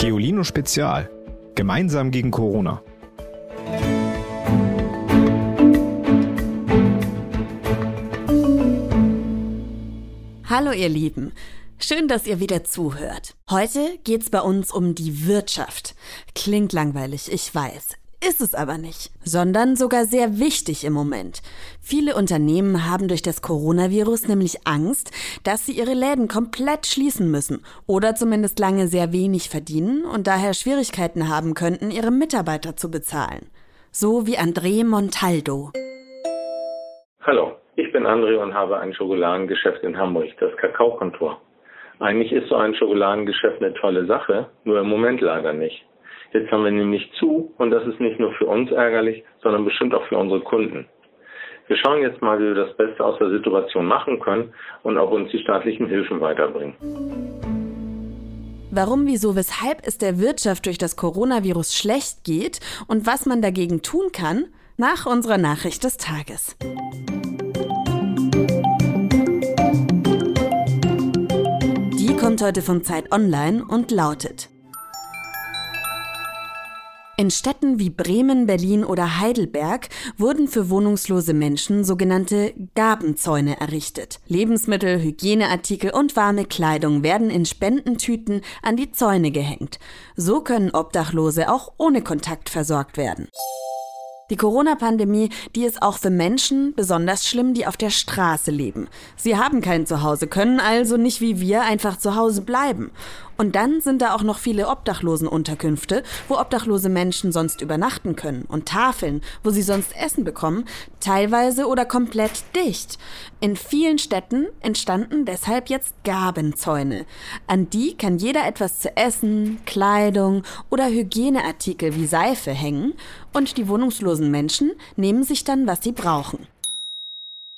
Geolino Spezial. Gemeinsam gegen Corona. Hallo ihr Lieben. Schön, dass ihr wieder zuhört. Heute geht's bei uns um die Wirtschaft. Klingt langweilig, ich weiß. Ist es aber nicht, sondern sogar sehr wichtig im Moment. Viele Unternehmen haben durch das Coronavirus nämlich Angst, dass sie ihre Läden komplett schließen müssen oder zumindest lange sehr wenig verdienen und daher Schwierigkeiten haben könnten, ihre Mitarbeiter zu bezahlen. So wie André Montaldo. Hallo, ich bin André und habe ein Schokoladengeschäft in Hamburg, das Kakaokontor. Eigentlich ist so ein Schokoladengeschäft eine tolle Sache, nur im Moment leider nicht. Jetzt haben wir nämlich zu und das ist nicht nur für uns ärgerlich, sondern bestimmt auch für unsere Kunden. Wir schauen jetzt mal, wie wir das Beste aus der Situation machen können und ob uns die staatlichen Hilfen weiterbringen. Warum, wieso, weshalb es der Wirtschaft durch das Coronavirus schlecht geht und was man dagegen tun kann, nach unserer Nachricht des Tages. Die kommt heute von Zeit Online und lautet in Städten wie Bremen, Berlin oder Heidelberg wurden für wohnungslose Menschen sogenannte Gabenzäune errichtet. Lebensmittel, Hygieneartikel und warme Kleidung werden in Spendentüten an die Zäune gehängt. So können Obdachlose auch ohne Kontakt versorgt werden. Die Corona-Pandemie, die ist auch für Menschen besonders schlimm, die auf der Straße leben. Sie haben kein Zuhause, können also nicht wie wir einfach zu Hause bleiben. Und dann sind da auch noch viele Obdachlosenunterkünfte, wo obdachlose Menschen sonst übernachten können und Tafeln, wo sie sonst Essen bekommen, teilweise oder komplett dicht. In vielen Städten entstanden deshalb jetzt Gabenzäune. An die kann jeder etwas zu essen, Kleidung oder Hygieneartikel wie Seife hängen und die wohnungslosen Menschen nehmen sich dann, was sie brauchen.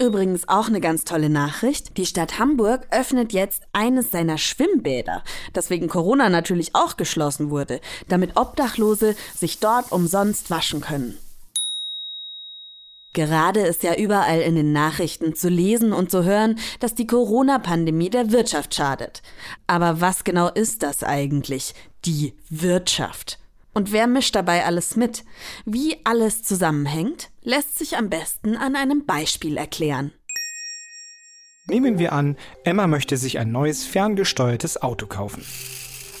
Übrigens auch eine ganz tolle Nachricht. Die Stadt Hamburg öffnet jetzt eines seiner Schwimmbäder, das wegen Corona natürlich auch geschlossen wurde, damit Obdachlose sich dort umsonst waschen können. Gerade ist ja überall in den Nachrichten zu lesen und zu hören, dass die Corona-Pandemie der Wirtschaft schadet. Aber was genau ist das eigentlich, die Wirtschaft? Und wer mischt dabei alles mit? Wie alles zusammenhängt, lässt sich am besten an einem Beispiel erklären. Nehmen wir an, Emma möchte sich ein neues ferngesteuertes Auto kaufen.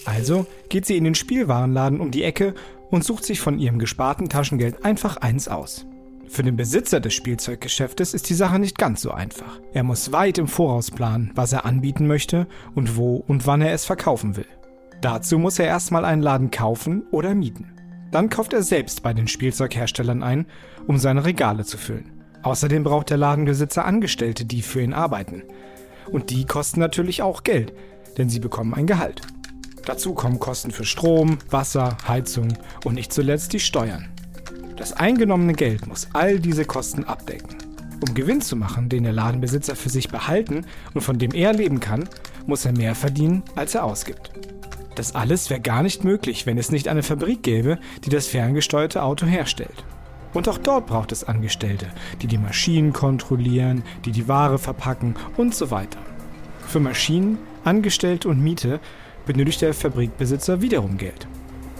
Also geht sie in den Spielwarenladen um die Ecke und sucht sich von ihrem gesparten Taschengeld einfach eins aus. Für den Besitzer des Spielzeuggeschäftes ist die Sache nicht ganz so einfach. Er muss weit im Voraus planen, was er anbieten möchte und wo und wann er es verkaufen will. Dazu muss er erstmal einen Laden kaufen oder mieten. Dann kauft er selbst bei den Spielzeugherstellern ein, um seine Regale zu füllen. Außerdem braucht der Ladenbesitzer Angestellte, die für ihn arbeiten. Und die kosten natürlich auch Geld, denn sie bekommen ein Gehalt. Dazu kommen Kosten für Strom, Wasser, Heizung und nicht zuletzt die Steuern. Das eingenommene Geld muss all diese Kosten abdecken. Um Gewinn zu machen, den der Ladenbesitzer für sich behalten und von dem er leben kann, muss er mehr verdienen, als er ausgibt. Das alles wäre gar nicht möglich, wenn es nicht eine Fabrik gäbe, die das ferngesteuerte Auto herstellt. Und auch dort braucht es Angestellte, die die Maschinen kontrollieren, die die Ware verpacken und so weiter. Für Maschinen, Angestellte und Miete benötigt der Fabrikbesitzer wiederum Geld.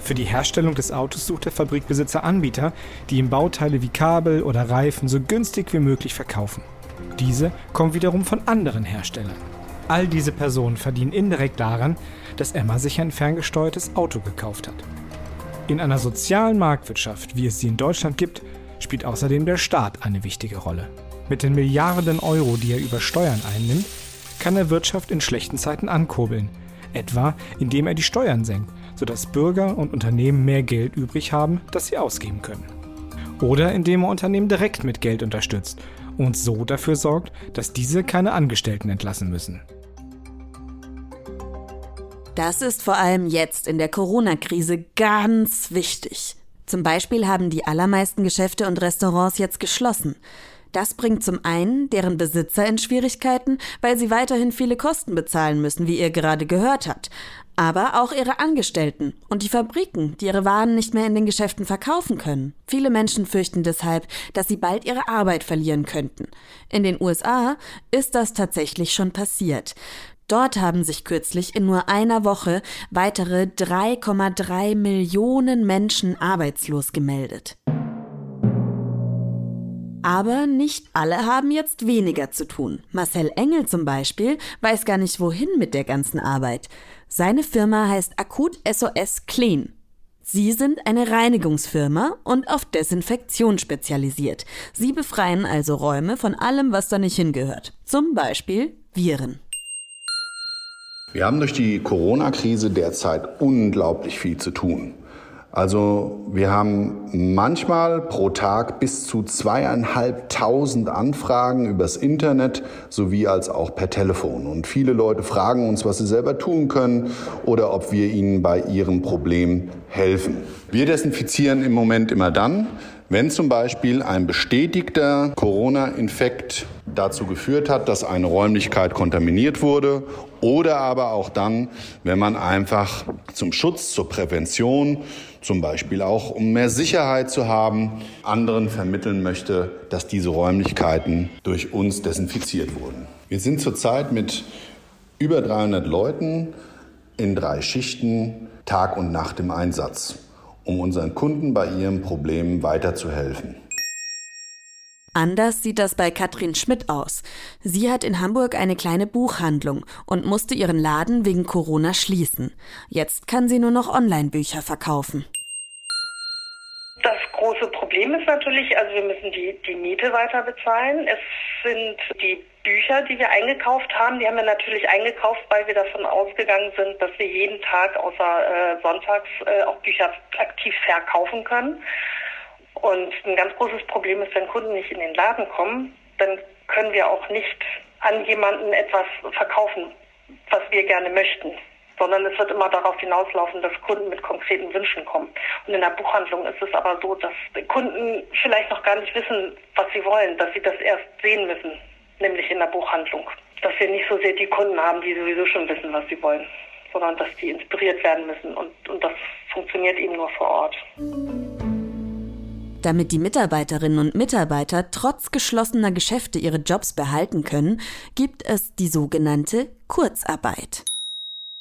Für die Herstellung des Autos sucht der Fabrikbesitzer Anbieter, die ihm Bauteile wie Kabel oder Reifen so günstig wie möglich verkaufen. Diese kommen wiederum von anderen Herstellern. All diese Personen verdienen indirekt daran, dass Emma sich ein ferngesteuertes Auto gekauft hat. In einer sozialen Marktwirtschaft, wie es sie in Deutschland gibt, spielt außerdem der Staat eine wichtige Rolle. Mit den Milliarden Euro, die er über Steuern einnimmt, kann er Wirtschaft in schlechten Zeiten ankurbeln, etwa indem er die Steuern senkt, sodass Bürger und Unternehmen mehr Geld übrig haben, das sie ausgeben können. Oder indem er Unternehmen direkt mit Geld unterstützt und so dafür sorgt, dass diese keine Angestellten entlassen müssen. Das ist vor allem jetzt in der Corona-Krise ganz wichtig. Zum Beispiel haben die allermeisten Geschäfte und Restaurants jetzt geschlossen. Das bringt zum einen deren Besitzer in Schwierigkeiten, weil sie weiterhin viele Kosten bezahlen müssen, wie ihr gerade gehört habt. Aber auch ihre Angestellten und die Fabriken, die ihre Waren nicht mehr in den Geschäften verkaufen können. Viele Menschen fürchten deshalb, dass sie bald ihre Arbeit verlieren könnten. In den USA ist das tatsächlich schon passiert. Dort haben sich kürzlich in nur einer Woche weitere 3,3 Millionen Menschen arbeitslos gemeldet. Aber nicht alle haben jetzt weniger zu tun. Marcel Engel zum Beispiel weiß gar nicht wohin mit der ganzen Arbeit. Seine Firma heißt Akut SOS Clean. Sie sind eine Reinigungsfirma und auf Desinfektion spezialisiert. Sie befreien also Räume von allem, was da nicht hingehört. Zum Beispiel Viren. Wir haben durch die Corona-Krise derzeit unglaublich viel zu tun. Also wir haben manchmal pro Tag bis zu zweieinhalbtausend Anfragen übers Internet sowie als auch per Telefon. Und viele Leute fragen uns, was sie selber tun können oder ob wir ihnen bei ihrem Problem helfen. Wir desinfizieren im Moment immer dann, wenn zum Beispiel ein bestätigter Corona-Infekt dazu geführt hat, dass eine Räumlichkeit kontaminiert wurde oder aber auch dann, wenn man einfach zum Schutz, zur Prävention, zum Beispiel auch um mehr Sicherheit zu haben, anderen vermitteln möchte, dass diese Räumlichkeiten durch uns desinfiziert wurden. Wir sind zurzeit mit über 300 Leuten in drei Schichten Tag und Nacht im Einsatz um unseren Kunden bei ihrem Problem weiterzuhelfen. Anders sieht das bei Katrin Schmidt aus. Sie hat in Hamburg eine kleine Buchhandlung und musste ihren Laden wegen Corona schließen. Jetzt kann sie nur noch Online-Bücher verkaufen. Das große Problem ist natürlich, also wir müssen die, die Miete weiter bezahlen. Es sind die Bücher, die wir eingekauft haben, die haben wir natürlich eingekauft, weil wir davon ausgegangen sind, dass wir jeden Tag außer äh, sonntags äh, auch Bücher aktiv verkaufen können. Und ein ganz großes Problem ist, wenn Kunden nicht in den Laden kommen, dann können wir auch nicht an jemanden etwas verkaufen, was wir gerne möchten sondern es wird immer darauf hinauslaufen, dass Kunden mit konkreten Wünschen kommen. Und in der Buchhandlung ist es aber so, dass Kunden vielleicht noch gar nicht wissen, was sie wollen, dass sie das erst sehen müssen, nämlich in der Buchhandlung. Dass wir nicht so sehr die Kunden haben, die sowieso schon wissen, was sie wollen, sondern dass die inspiriert werden müssen. Und, und das funktioniert eben nur vor Ort. Damit die Mitarbeiterinnen und Mitarbeiter trotz geschlossener Geschäfte ihre Jobs behalten können, gibt es die sogenannte Kurzarbeit.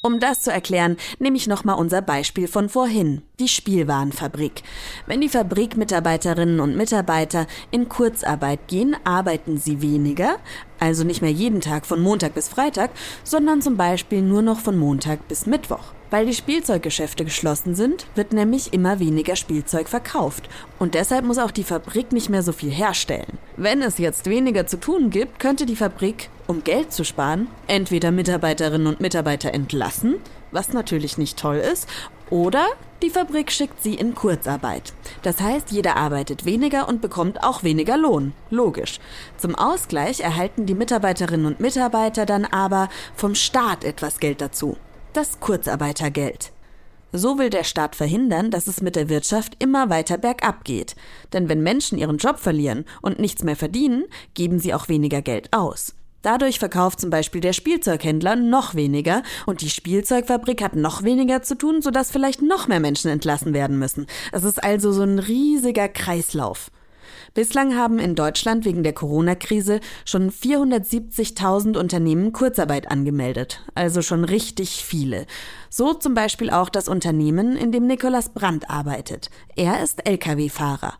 Um das zu erklären, nehme ich nochmal unser Beispiel von vorhin, die Spielwarenfabrik. Wenn die Fabrikmitarbeiterinnen und Mitarbeiter in Kurzarbeit gehen, arbeiten sie weniger, also nicht mehr jeden Tag von Montag bis Freitag, sondern zum Beispiel nur noch von Montag bis Mittwoch. Weil die Spielzeuggeschäfte geschlossen sind, wird nämlich immer weniger Spielzeug verkauft. Und deshalb muss auch die Fabrik nicht mehr so viel herstellen. Wenn es jetzt weniger zu tun gibt, könnte die Fabrik, um Geld zu sparen, entweder Mitarbeiterinnen und Mitarbeiter entlassen, was natürlich nicht toll ist, oder die Fabrik schickt sie in Kurzarbeit. Das heißt, jeder arbeitet weniger und bekommt auch weniger Lohn. Logisch. Zum Ausgleich erhalten die Mitarbeiterinnen und Mitarbeiter dann aber vom Staat etwas Geld dazu das Kurzarbeitergeld. So will der Staat verhindern, dass es mit der Wirtschaft immer weiter bergab geht. Denn wenn Menschen ihren Job verlieren und nichts mehr verdienen, geben sie auch weniger Geld aus. Dadurch verkauft zum Beispiel der Spielzeughändler noch weniger und die Spielzeugfabrik hat noch weniger zu tun, sodass vielleicht noch mehr Menschen entlassen werden müssen. Es ist also so ein riesiger Kreislauf. Bislang haben in Deutschland wegen der Corona-Krise schon 470.000 Unternehmen Kurzarbeit angemeldet, also schon richtig viele. So zum Beispiel auch das Unternehmen, in dem Nikolas Brandt arbeitet. Er ist Lkw-Fahrer.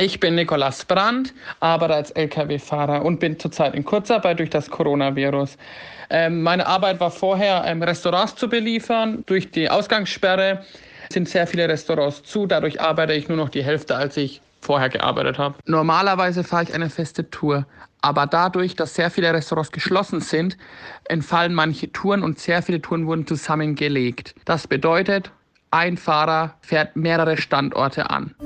Ich bin Nikolas Brandt, arbeite als Lkw-Fahrer und bin zurzeit in Kurzarbeit durch das Coronavirus. Ähm, meine Arbeit war vorher, ähm, Restaurants zu beliefern. Durch die Ausgangssperre sind sehr viele Restaurants zu. Dadurch arbeite ich nur noch die Hälfte, als ich vorher gearbeitet habe. Normalerweise fahre ich eine feste Tour, aber dadurch, dass sehr viele Restaurants geschlossen sind, entfallen manche Touren und sehr viele Touren wurden zusammengelegt. Das bedeutet, ein Fahrer fährt mehrere Standorte an.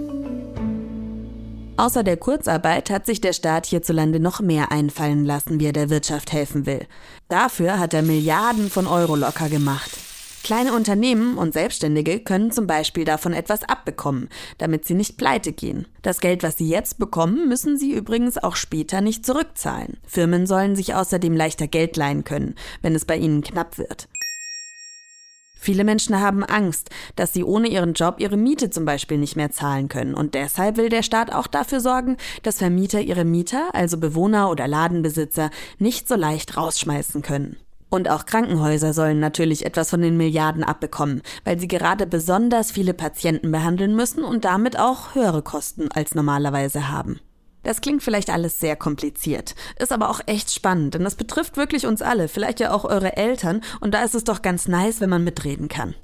Außer der Kurzarbeit hat sich der Staat hierzulande noch mehr einfallen lassen, wie er der Wirtschaft helfen will. Dafür hat er Milliarden von Euro locker gemacht. Kleine Unternehmen und Selbstständige können zum Beispiel davon etwas abbekommen, damit sie nicht pleite gehen. Das Geld, was sie jetzt bekommen, müssen sie übrigens auch später nicht zurückzahlen. Firmen sollen sich außerdem leichter Geld leihen können, wenn es bei ihnen knapp wird. Viele Menschen haben Angst, dass sie ohne ihren Job ihre Miete zum Beispiel nicht mehr zahlen können. Und deshalb will der Staat auch dafür sorgen, dass Vermieter ihre Mieter, also Bewohner oder Ladenbesitzer, nicht so leicht rausschmeißen können. Und auch Krankenhäuser sollen natürlich etwas von den Milliarden abbekommen, weil sie gerade besonders viele Patienten behandeln müssen und damit auch höhere Kosten als normalerweise haben. Das klingt vielleicht alles sehr kompliziert, ist aber auch echt spannend, denn das betrifft wirklich uns alle, vielleicht ja auch eure Eltern, und da ist es doch ganz nice, wenn man mitreden kann.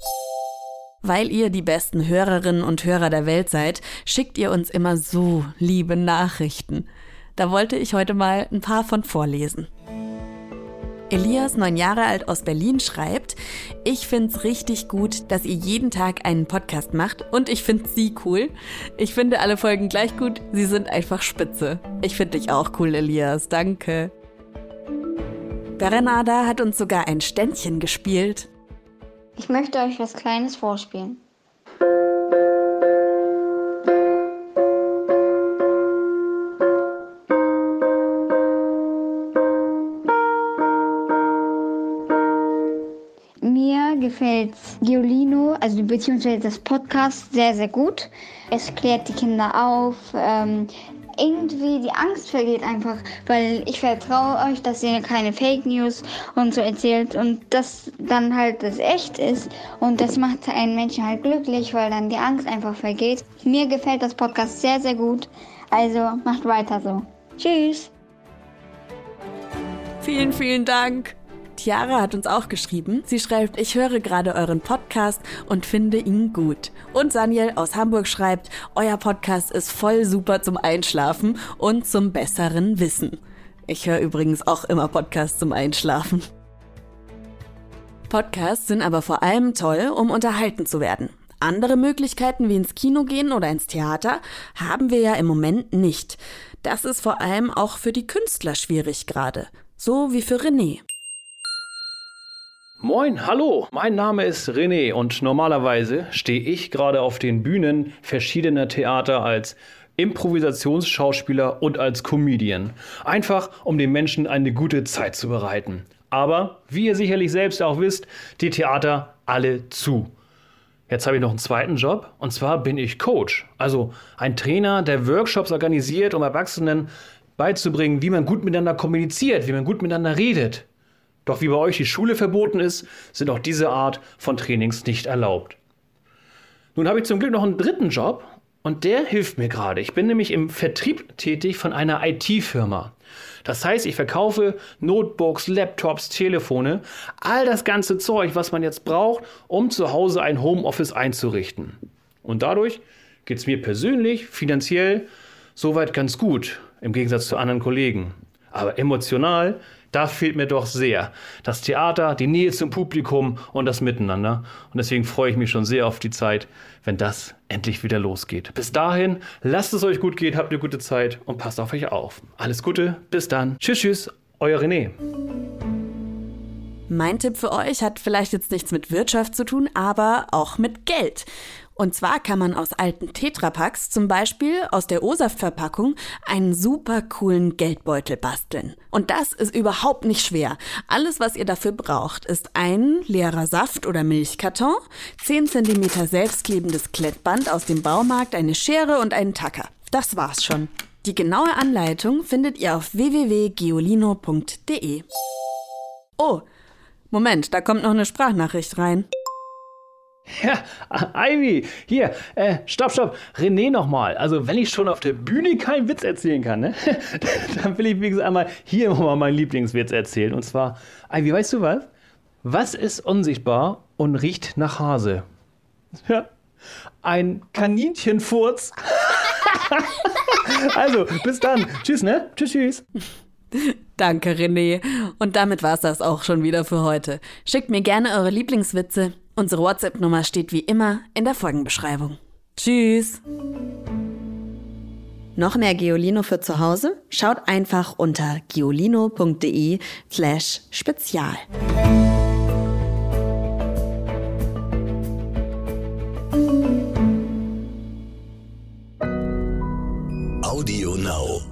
Weil ihr die besten Hörerinnen und Hörer der Welt seid, schickt ihr uns immer so liebe Nachrichten. Da wollte ich heute mal ein paar von vorlesen. Elias, neun Jahre alt aus Berlin, schreibt, ich find's richtig gut, dass ihr jeden Tag einen Podcast macht und ich find sie cool. Ich finde alle Folgen gleich gut, sie sind einfach spitze. Ich find dich auch cool, Elias, danke. Berenada hat uns sogar ein Ständchen gespielt. Ich möchte euch was Kleines vorspielen. Gefällt Giolino, also beziehungsweise das Podcast, sehr, sehr gut. Es klärt die Kinder auf. Ähm, irgendwie die Angst vergeht einfach, weil ich vertraue euch, dass ihr keine Fake News und so erzählt und das dann halt das echt ist und das macht einen Menschen halt glücklich, weil dann die Angst einfach vergeht. Mir gefällt das Podcast sehr, sehr gut, also macht weiter so. Tschüss! Vielen, vielen Dank! Tiara hat uns auch geschrieben. Sie schreibt, ich höre gerade euren Podcast und finde ihn gut. Und Saniel aus Hamburg schreibt, euer Podcast ist voll super zum Einschlafen und zum besseren Wissen. Ich höre übrigens auch immer Podcasts zum Einschlafen. Podcasts sind aber vor allem toll, um unterhalten zu werden. Andere Möglichkeiten wie ins Kino gehen oder ins Theater haben wir ja im Moment nicht. Das ist vor allem auch für die Künstler schwierig gerade. So wie für René. Moin, hallo, mein Name ist René und normalerweise stehe ich gerade auf den Bühnen verschiedener Theater als Improvisationsschauspieler und als Comedian. Einfach, um den Menschen eine gute Zeit zu bereiten. Aber, wie ihr sicherlich selbst auch wisst, die Theater alle zu. Jetzt habe ich noch einen zweiten Job und zwar bin ich Coach, also ein Trainer, der Workshops organisiert, um Erwachsenen beizubringen, wie man gut miteinander kommuniziert, wie man gut miteinander redet. Doch wie bei euch die Schule verboten ist, sind auch diese Art von Trainings nicht erlaubt. Nun habe ich zum Glück noch einen dritten Job und der hilft mir gerade. Ich bin nämlich im Vertrieb tätig von einer IT-Firma. Das heißt, ich verkaufe Notebooks, Laptops, Telefone, all das ganze Zeug, was man jetzt braucht, um zu Hause ein Homeoffice einzurichten. Und dadurch geht es mir persönlich, finanziell soweit ganz gut, im Gegensatz zu anderen Kollegen. Aber emotional da fehlt mir doch sehr das Theater, die Nähe zum Publikum und das Miteinander. Und deswegen freue ich mich schon sehr auf die Zeit, wenn das endlich wieder losgeht. Bis dahin, lasst es euch gut gehen, habt eine gute Zeit und passt auf euch auf. Alles Gute, bis dann. Tschüss, tschüss, euer René. Mein Tipp für euch hat vielleicht jetzt nichts mit Wirtschaft zu tun, aber auch mit Geld. Und zwar kann man aus alten Tetrapacks, zum Beispiel aus der O-Saft-Verpackung, einen super coolen Geldbeutel basteln. Und das ist überhaupt nicht schwer. Alles, was ihr dafür braucht, ist ein leerer Saft- oder Milchkarton, 10 cm selbstklebendes Klettband aus dem Baumarkt, eine Schere und einen Tacker. Das war's schon. Die genaue Anleitung findet ihr auf www.geolino.de. Oh, Moment, da kommt noch eine Sprachnachricht rein. Ja, Ivy, hier, äh, stopp, stopp, René nochmal. Also, wenn ich schon auf der Bühne keinen Witz erzählen kann, ne, dann will ich wenigstens einmal hier mal meinen Lieblingswitz erzählen. Und zwar, Ivy, weißt du was? Was ist unsichtbar und riecht nach Hase? Ja, ein Kaninchenfurz. also, bis dann. Tschüss, ne? Tschüss, tschüss. Danke, René. Und damit war's das auch schon wieder für heute. Schickt mir gerne eure Lieblingswitze Unsere WhatsApp-Nummer steht wie immer in der Folgenbeschreibung. Tschüss! Noch mehr Geolino für zu Hause? Schaut einfach unter geolino.de slash spezial. Audio Now.